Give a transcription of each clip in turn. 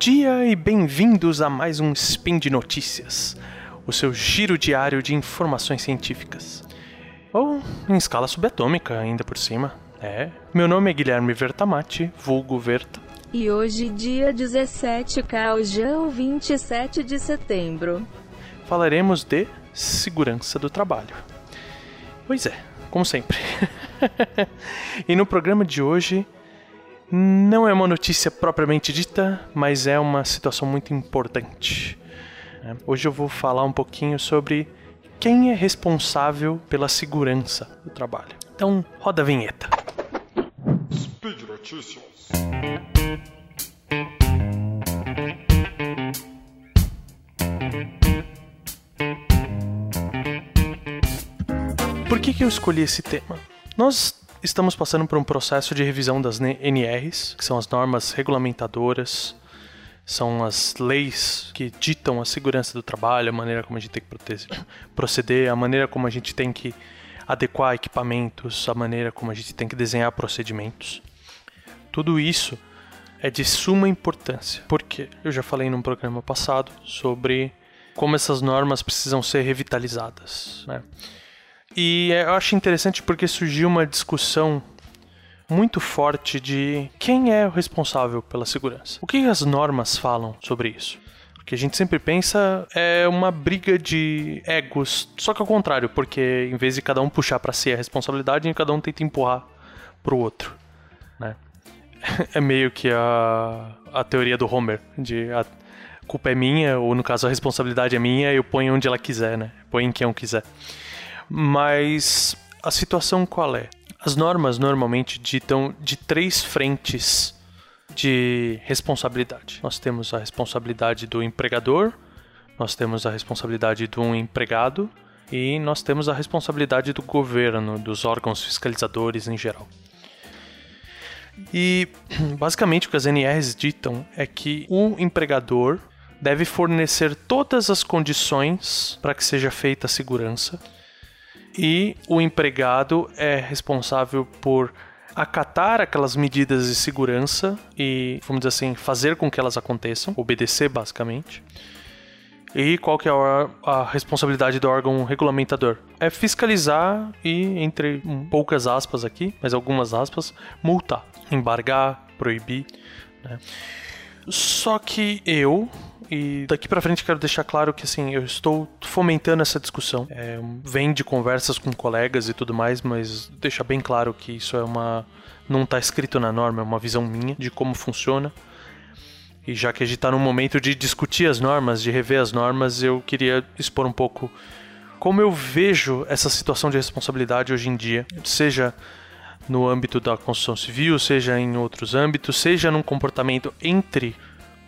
dia e bem-vindos a mais um Spin de Notícias, o seu giro diário de informações científicas. Ou em escala subatômica, ainda por cima. É. Meu nome é Guilherme Vertamati, vulgo Verta. E hoje, dia 17 Caujão, 27 de setembro. Falaremos de segurança do trabalho. Pois é, como sempre. e no programa de hoje não é uma notícia propriamente dita, mas é uma situação muito importante. É, hoje eu vou falar um pouquinho sobre quem é responsável pela segurança do trabalho. Então, roda a vinheta. Speed Notícias. Por que, que eu escolhi esse tema? Nós estamos passando por um processo de revisão das NRs, que são as normas regulamentadoras, são as leis que ditam a segurança do trabalho, a maneira como a gente tem que proceder, a maneira como a gente tem que adequar equipamentos, a maneira como a gente tem que desenhar procedimentos. Tudo isso é de suma importância, porque eu já falei num programa passado sobre como essas normas precisam ser revitalizadas. Né? E eu acho interessante porque surgiu uma discussão muito forte de quem é o responsável pela segurança. O que as normas falam sobre isso? Porque a gente sempre pensa é uma briga de egos, só que ao contrário, porque em vez de cada um puxar para si a responsabilidade, cada um tenta empurrar pro outro, né? É meio que a, a teoria do Homer, de a culpa é minha, ou no caso a responsabilidade é minha, eu ponho onde ela quiser, né? Põe em quem eu quiser. Mas a situação qual é? As normas normalmente ditam de três frentes de responsabilidade. Nós temos a responsabilidade do empregador, nós temos a responsabilidade do empregado e nós temos a responsabilidade do governo, dos órgãos fiscalizadores em geral. E basicamente o que as NRs ditam é que o empregador deve fornecer todas as condições para que seja feita a segurança e o empregado é responsável por acatar aquelas medidas de segurança e, vamos dizer assim, fazer com que elas aconteçam, obedecer basicamente. E qual que é a, responsabilidade do órgão regulamentador? É fiscalizar e, entre poucas aspas aqui, mas algumas aspas, multar, embargar, proibir. Né? Só que eu, e daqui para frente quero deixar claro que assim, eu estou fomentando essa discussão. É, vem de conversas com colegas e tudo mais, mas deixar bem claro que isso é uma não está escrito na norma, é uma visão minha de como funciona. E já que a gente está num momento de discutir as normas, de rever as normas, eu queria expor um pouco como eu vejo essa situação de responsabilidade hoje em dia, seja no âmbito da construção civil, seja em outros âmbitos, seja num comportamento entre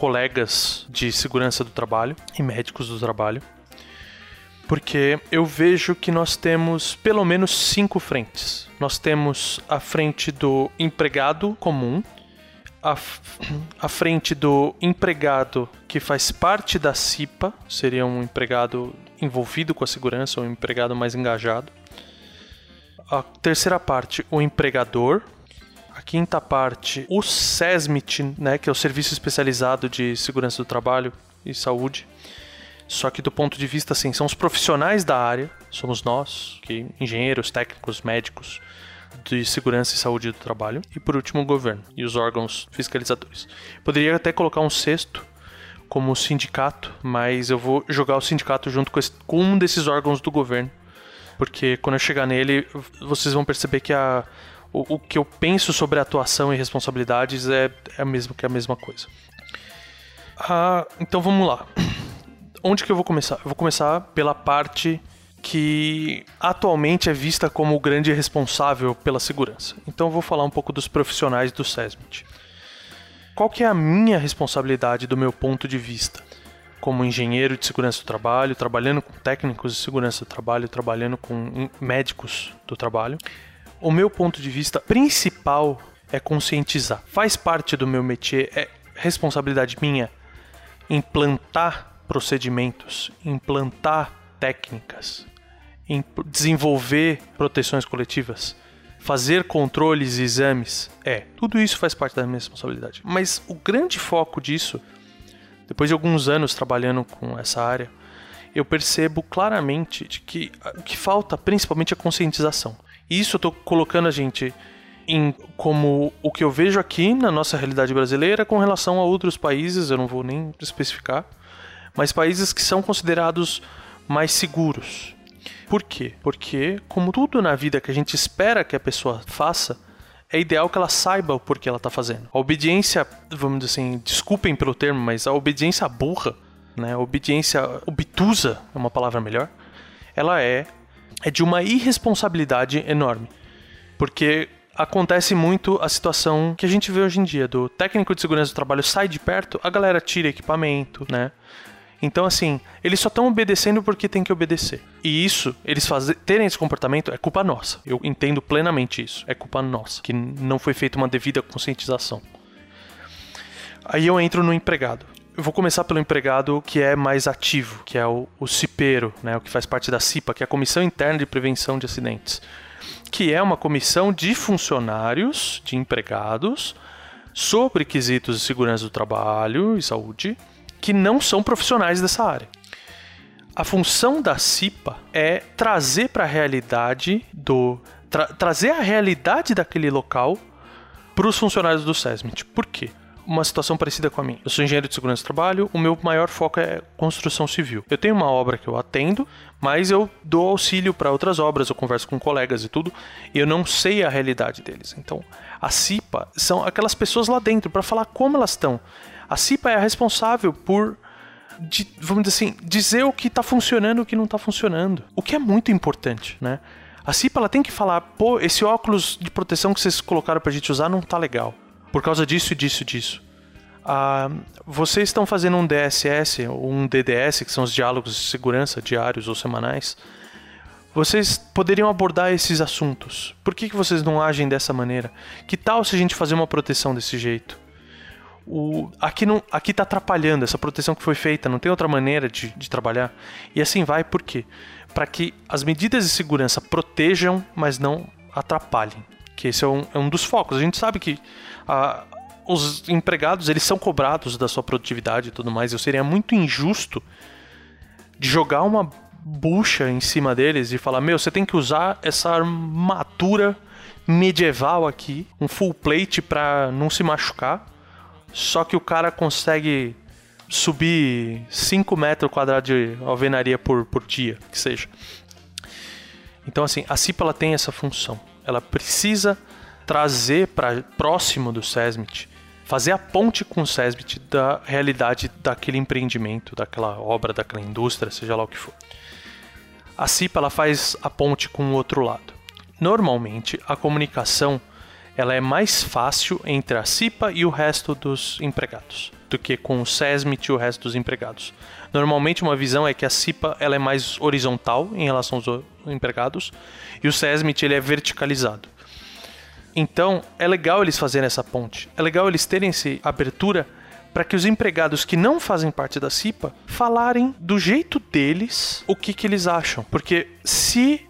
colegas de segurança do trabalho e médicos do trabalho, porque eu vejo que nós temos pelo menos cinco frentes. Nós temos a frente do empregado comum, a, a frente do empregado que faz parte da CIPA, seria um empregado envolvido com a segurança, um empregado mais engajado. A terceira parte, o empregador, a quinta parte, o SESMIT, né, que é o Serviço Especializado de Segurança do Trabalho e Saúde. Só que do ponto de vista assim, são os profissionais da área, somos nós, que engenheiros, técnicos, médicos de segurança e saúde do trabalho, e por último o governo e os órgãos fiscalizadores. Poderia até colocar um sexto como sindicato, mas eu vou jogar o sindicato junto com, esse, com um desses órgãos do governo, porque quando eu chegar nele, vocês vão perceber que a o, o que eu penso sobre atuação e responsabilidades é, é mesmo que é a mesma coisa. Ah, então vamos lá. Onde que eu vou começar? Eu vou começar pela parte que atualmente é vista como o grande responsável pela segurança. Então eu vou falar um pouco dos profissionais do SESMIT. Qual que é a minha responsabilidade do meu ponto de vista? Como engenheiro de segurança do trabalho, trabalhando com técnicos de segurança do trabalho, trabalhando com médicos do trabalho, o meu ponto de vista principal é conscientizar. Faz parte do meu métier, é responsabilidade minha implantar procedimentos, implantar técnicas, desenvolver proteções coletivas, fazer controles e exames. É, tudo isso faz parte da minha responsabilidade. Mas o grande foco disso depois de alguns anos trabalhando com essa área, eu percebo claramente de que o que falta principalmente é conscientização. Isso eu estou colocando a gente em como o que eu vejo aqui na nossa realidade brasileira com relação a outros países, eu não vou nem especificar, mas países que são considerados mais seguros. Por quê? Porque, como tudo na vida que a gente espera que a pessoa faça, é ideal que ela saiba o porquê ela está fazendo. A obediência, vamos dizer assim, desculpem pelo termo, mas a obediência burra, né? A obediência obtusa é uma palavra melhor. Ela é é de uma irresponsabilidade enorme. Porque acontece muito a situação que a gente vê hoje em dia, do técnico de segurança do trabalho sai de perto, a galera tira equipamento, né? Então, assim, eles só estão obedecendo porque tem que obedecer. E isso, eles fazer, terem esse comportamento, é culpa nossa. Eu entendo plenamente isso. É culpa nossa, que não foi feita uma devida conscientização. Aí eu entro no empregado. Eu vou começar pelo empregado que é mais ativo, que é o, o CIPERO, né, o que faz parte da CIPA, que é a Comissão Interna de Prevenção de Acidentes que é uma comissão de funcionários, de empregados, sobre quesitos de segurança do trabalho e saúde, que não são profissionais dessa área. A função da CIPA é trazer para a realidade do. Tra trazer a realidade daquele local para os funcionários do SESMIT. Por quê? Uma situação parecida com a minha. Eu sou engenheiro de segurança do trabalho, o meu maior foco é construção civil. Eu tenho uma obra que eu atendo, mas eu dou auxílio para outras obras, eu converso com colegas e tudo, e eu não sei a realidade deles. Então, a CIPA são aquelas pessoas lá dentro para falar como elas estão. A CIPA é a responsável por de, vamos dizer assim, dizer o que está funcionando e o que não está funcionando. O que é muito importante, né? A CIPA ela tem que falar, pô, esse óculos de proteção que vocês colocaram pra gente usar não tá legal por causa disso e disso e disso. Ah, vocês estão fazendo um DSS ou um DDS, que são os diálogos de segurança diários ou semanais. Vocês poderiam abordar esses assuntos. Por que, que vocês não agem dessa maneira? Que tal se a gente fazer uma proteção desse jeito? O, aqui não, aqui está atrapalhando essa proteção que foi feita, não tem outra maneira de, de trabalhar. E assim vai, por quê? Para que as medidas de segurança protejam, mas não atrapalhem que esse é um, é um dos focos. A gente sabe que a, os empregados eles são cobrados da sua produtividade e tudo mais. Eu seria muito injusto de jogar uma bucha em cima deles e falar: meu, você tem que usar essa armadura medieval aqui, um full plate para não se machucar. Só que o cara consegue subir 5 metros quadrados de alvenaria por, por dia, que seja. Então, assim, a CIPA ela tem essa função ela precisa trazer para próximo do SESMIT, fazer a ponte com o SESMIT da realidade daquele empreendimento, daquela obra, daquela indústria, seja lá o que for. A CIPA ela faz a ponte com o outro lado. Normalmente, a comunicação ela é mais fácil entre a CIPA e o resto dos empregados do que com o SESMIT e o resto dos empregados. Normalmente uma visão é que a CIPA ela é mais horizontal em relação aos empregados e o SESMIT ele é verticalizado. Então é legal eles fazerem essa ponte, é legal eles terem essa abertura para que os empregados que não fazem parte da CIPA falarem do jeito deles o que, que eles acham. Porque se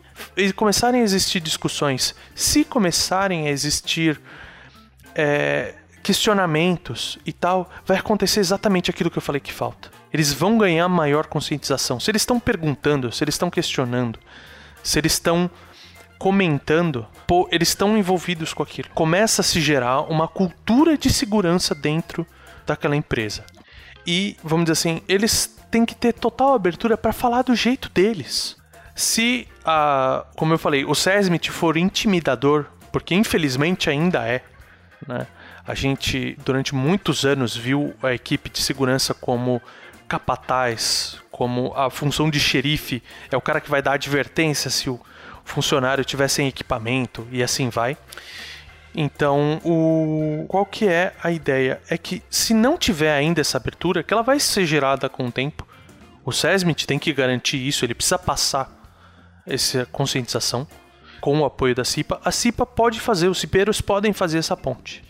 começarem a existir discussões, se começarem a existir é, questionamentos e tal, vai acontecer exatamente aquilo que eu falei que falta. Eles vão ganhar maior conscientização. Se eles estão perguntando, se eles estão questionando, se eles estão comentando, pô, eles estão envolvidos com aquilo. Começa a se gerar uma cultura de segurança dentro daquela empresa. E, vamos dizer assim, eles têm que ter total abertura para falar do jeito deles. Se, a, como eu falei, o SESMIT for intimidador, porque infelizmente ainda é, né? A gente, durante muitos anos, viu a equipe de segurança como capataz, como a função de xerife, é o cara que vai dar advertência se o funcionário tiver sem equipamento e assim vai. Então, o qual que é a ideia? É que se não tiver ainda essa abertura, que ela vai ser gerada com o tempo, o SESMIT tem que garantir isso, ele precisa passar essa conscientização com o apoio da CIPA. A CIPA pode fazer, os cipeiros podem fazer essa ponte.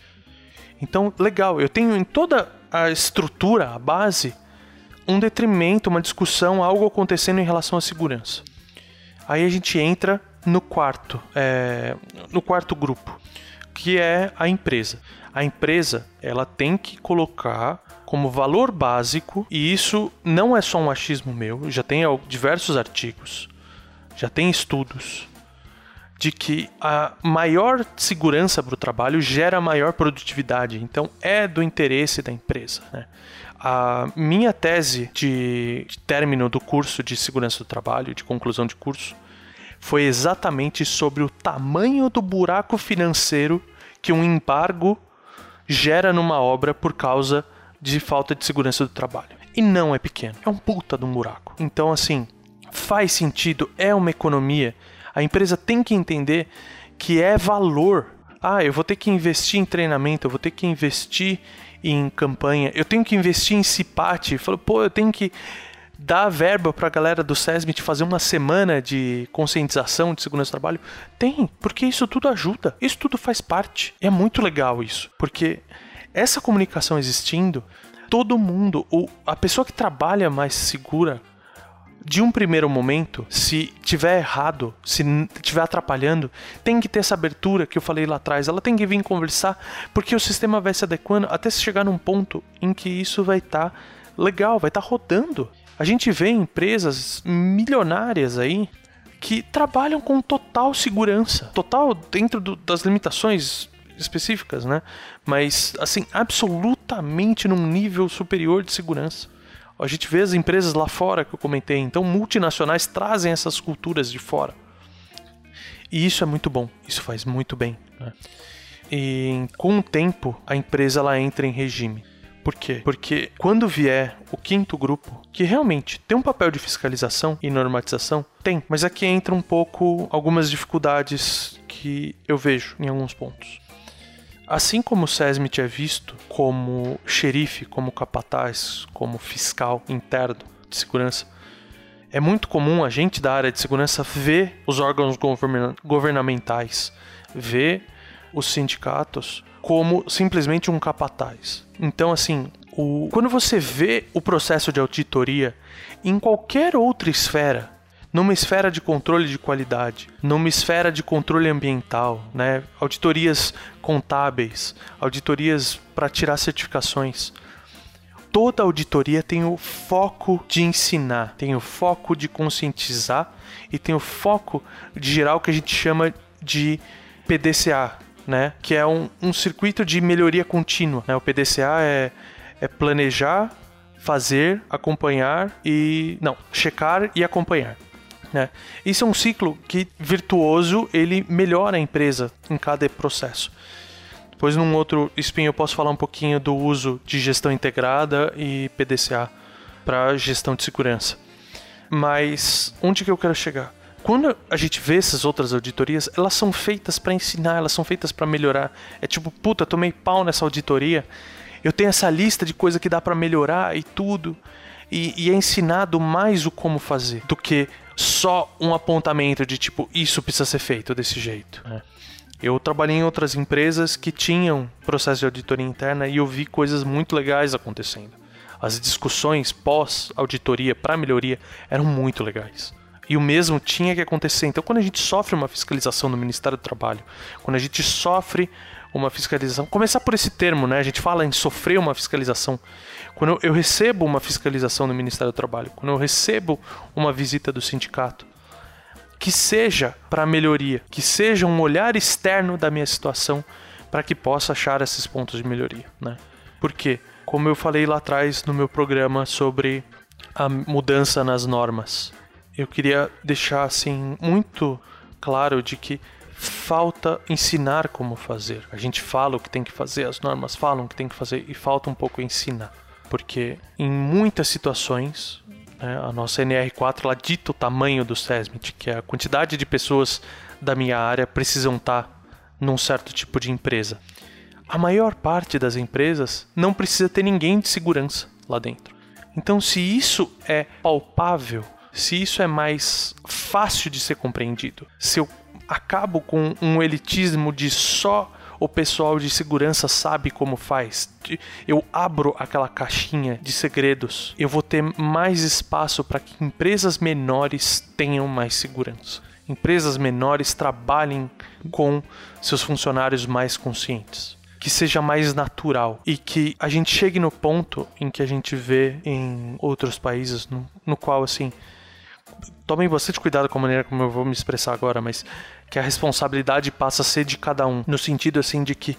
Então, legal, eu tenho em toda a estrutura, a base, um detrimento, uma discussão, algo acontecendo em relação à segurança. Aí a gente entra no quarto, é, no quarto grupo, que é a empresa. A empresa ela tem que colocar como valor básico, e isso não é só um achismo meu, já tem diversos artigos, já tem estudos de que a maior segurança para o trabalho gera maior produtividade. Então, é do interesse da empresa. Né? A minha tese de término do curso de segurança do trabalho, de conclusão de curso, foi exatamente sobre o tamanho do buraco financeiro que um embargo gera numa obra por causa de falta de segurança do trabalho. E não é pequeno, é um puta de um buraco. Então, assim, faz sentido, é uma economia a empresa tem que entender que é valor. Ah, eu vou ter que investir em treinamento, eu vou ter que investir em campanha, eu tenho que investir em CIPAT. Falou, pô, eu tenho que dar verba para a galera do SESMIT fazer uma semana de conscientização de segurança do trabalho? Tem, porque isso tudo ajuda, isso tudo faz parte. É muito legal isso, porque essa comunicação existindo, todo mundo, ou a pessoa que trabalha mais segura de um primeiro momento, se tiver errado, se tiver atrapalhando, tem que ter essa abertura que eu falei lá atrás. Ela tem que vir conversar, porque o sistema vai se adequando até se chegar num ponto em que isso vai estar tá legal, vai estar tá rodando. A gente vê empresas milionárias aí que trabalham com total segurança, total dentro do, das limitações específicas, né? Mas assim, absolutamente num nível superior de segurança. A gente vê as empresas lá fora que eu comentei, então multinacionais trazem essas culturas de fora. E isso é muito bom, isso faz muito bem. Né? E com o tempo, a empresa ela entra em regime. Por quê? Porque quando vier o quinto grupo, que realmente tem um papel de fiscalização e normatização, tem, mas aqui entra um pouco algumas dificuldades que eu vejo em alguns pontos. Assim como o SESMIT é visto como xerife, como capataz, como fiscal interno de segurança, é muito comum a gente da área de segurança ver os órgãos governamentais, ver os sindicatos como simplesmente um capataz. Então, assim, o... quando você vê o processo de auditoria em qualquer outra esfera, numa esfera de controle de qualidade, numa esfera de controle ambiental, né? auditorias contábeis, auditorias para tirar certificações. Toda auditoria tem o foco de ensinar, tem o foco de conscientizar e tem o foco de gerar o que a gente chama de PDCA, né? que é um, um circuito de melhoria contínua. Né? O PDCA é, é planejar, fazer, acompanhar e. Não, checar e acompanhar. Né? Isso é um ciclo que virtuoso ele melhora a empresa em cada processo. Depois, num outro spin, eu posso falar um pouquinho do uso de gestão integrada e PDCA para gestão de segurança. Mas onde que eu quero chegar? Quando a gente vê essas outras auditorias, elas são feitas para ensinar, elas são feitas para melhorar. É tipo, puta, tomei pau nessa auditoria. Eu tenho essa lista de coisa que dá para melhorar e tudo. E, e, é ensinado mais o como fazer do que só um apontamento de tipo, isso precisa ser feito desse jeito. É. Eu trabalhei em outras empresas que tinham processo de auditoria interna e eu vi coisas muito legais acontecendo. As discussões pós-auditoria para melhoria eram muito legais. E o mesmo tinha que acontecer. Então, quando a gente sofre uma fiscalização no Ministério do Trabalho, quando a gente sofre uma fiscalização, começar por esse termo, né? A gente fala em sofrer uma fiscalização. Quando eu recebo uma fiscalização do Ministério do Trabalho, quando eu recebo uma visita do sindicato, que seja para melhoria, que seja um olhar externo da minha situação para que possa achar esses pontos de melhoria, né? Porque, como eu falei lá atrás no meu programa sobre a mudança nas normas, eu queria deixar assim muito claro de que falta ensinar como fazer. A gente fala o que tem que fazer, as normas falam o que tem que fazer e falta um pouco ensinar. Porque em muitas situações, né, a nossa NR4 ela dita o tamanho do SESMIT, que é a quantidade de pessoas da minha área precisam estar num certo tipo de empresa. A maior parte das empresas não precisa ter ninguém de segurança lá dentro. Então, se isso é palpável, se isso é mais fácil de ser compreendido, se eu acabo com um elitismo de só o pessoal de segurança sabe como faz. Eu abro aquela caixinha de segredos, eu vou ter mais espaço para que empresas menores tenham mais segurança. Empresas menores trabalhem com seus funcionários mais conscientes. que seja mais natural e que a gente chegue no ponto em que a gente vê em outros países no, no qual assim tomem bastante cuidado com a maneira como eu vou me expressar agora, mas que a responsabilidade passa a ser de cada um, no sentido assim de que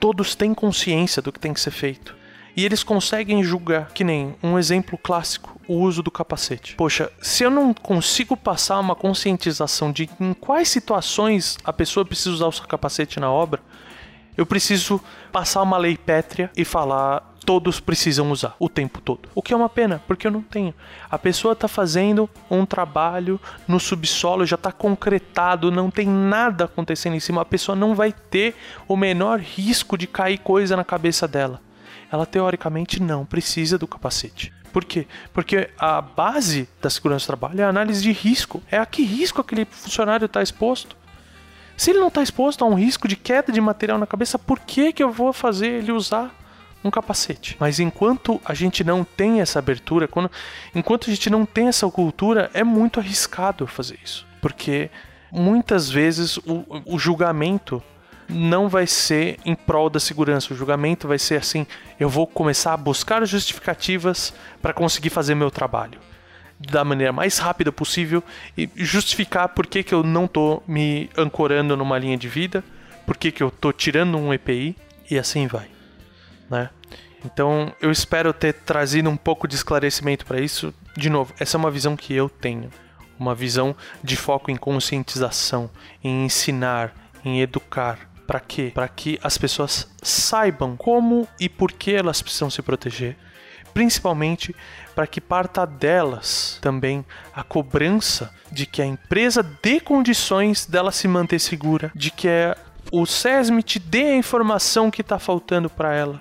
todos têm consciência do que tem que ser feito. E eles conseguem julgar, que nem um exemplo clássico, o uso do capacete. Poxa, se eu não consigo passar uma conscientização de em quais situações a pessoa precisa usar o seu capacete na obra, eu preciso passar uma lei pétrea e falar todos precisam usar o tempo todo. O que é uma pena, porque eu não tenho. A pessoa está fazendo um trabalho no subsolo, já está concretado, não tem nada acontecendo em cima. A pessoa não vai ter o menor risco de cair coisa na cabeça dela. Ela teoricamente não precisa do capacete. Por quê? Porque a base da segurança do trabalho é a análise de risco. É a que risco aquele funcionário está exposto. Se ele não está exposto a um risco de queda de material na cabeça, por que, que eu vou fazer ele usar um capacete? Mas enquanto a gente não tem essa abertura, quando, enquanto a gente não tem essa cultura, é muito arriscado fazer isso. Porque muitas vezes o, o julgamento não vai ser em prol da segurança. O julgamento vai ser assim: eu vou começar a buscar justificativas para conseguir fazer meu trabalho da maneira mais rápida possível e justificar por que, que eu não tô me ancorando numa linha de vida, por que, que eu tô tirando um EPI e assim vai, né? Então, eu espero ter trazido um pouco de esclarecimento para isso. De novo, essa é uma visão que eu tenho, uma visão de foco em conscientização, em ensinar, em educar. Para quê? Para que as pessoas saibam como e por que elas precisam se proteger, principalmente para que parta delas também a cobrança de que a empresa dê condições dela se manter segura, de que é o SESMIT dê a informação que está faltando para ela,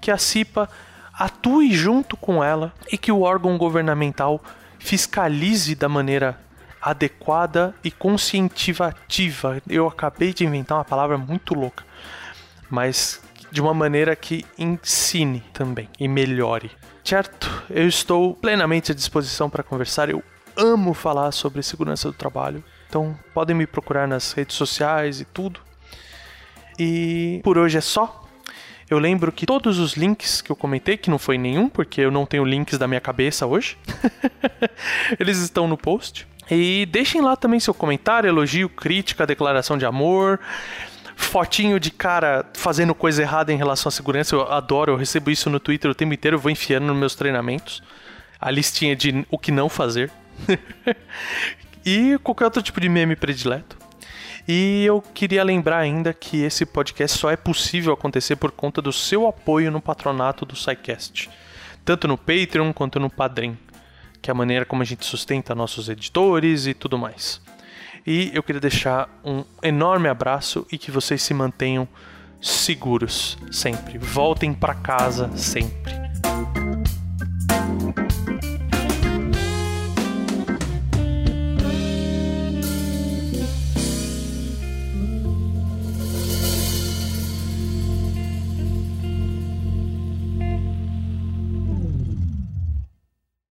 que a CIPA atue junto com ela e que o órgão governamental fiscalize da maneira adequada e conscientivativa. Eu acabei de inventar uma palavra muito louca, mas de uma maneira que ensine também e melhore certo? Eu estou plenamente à disposição para conversar. Eu amo falar sobre segurança do trabalho. Então podem me procurar nas redes sociais e tudo. E por hoje é só. Eu lembro que todos os links que eu comentei, que não foi nenhum, porque eu não tenho links da minha cabeça hoje, eles estão no post. E deixem lá também seu comentário, elogio, crítica, declaração de amor fotinho de cara fazendo coisa errada em relação à segurança. Eu adoro, eu recebo isso no Twitter o tempo inteiro, eu vou enfiando nos meus treinamentos. A listinha de o que não fazer. e qualquer outro tipo de meme predileto. E eu queria lembrar ainda que esse podcast só é possível acontecer por conta do seu apoio no patronato do SciCast. Tanto no Patreon quanto no Padrim, que é a maneira como a gente sustenta nossos editores e tudo mais. E eu queria deixar um enorme abraço e que vocês se mantenham seguros sempre. Voltem para casa sempre.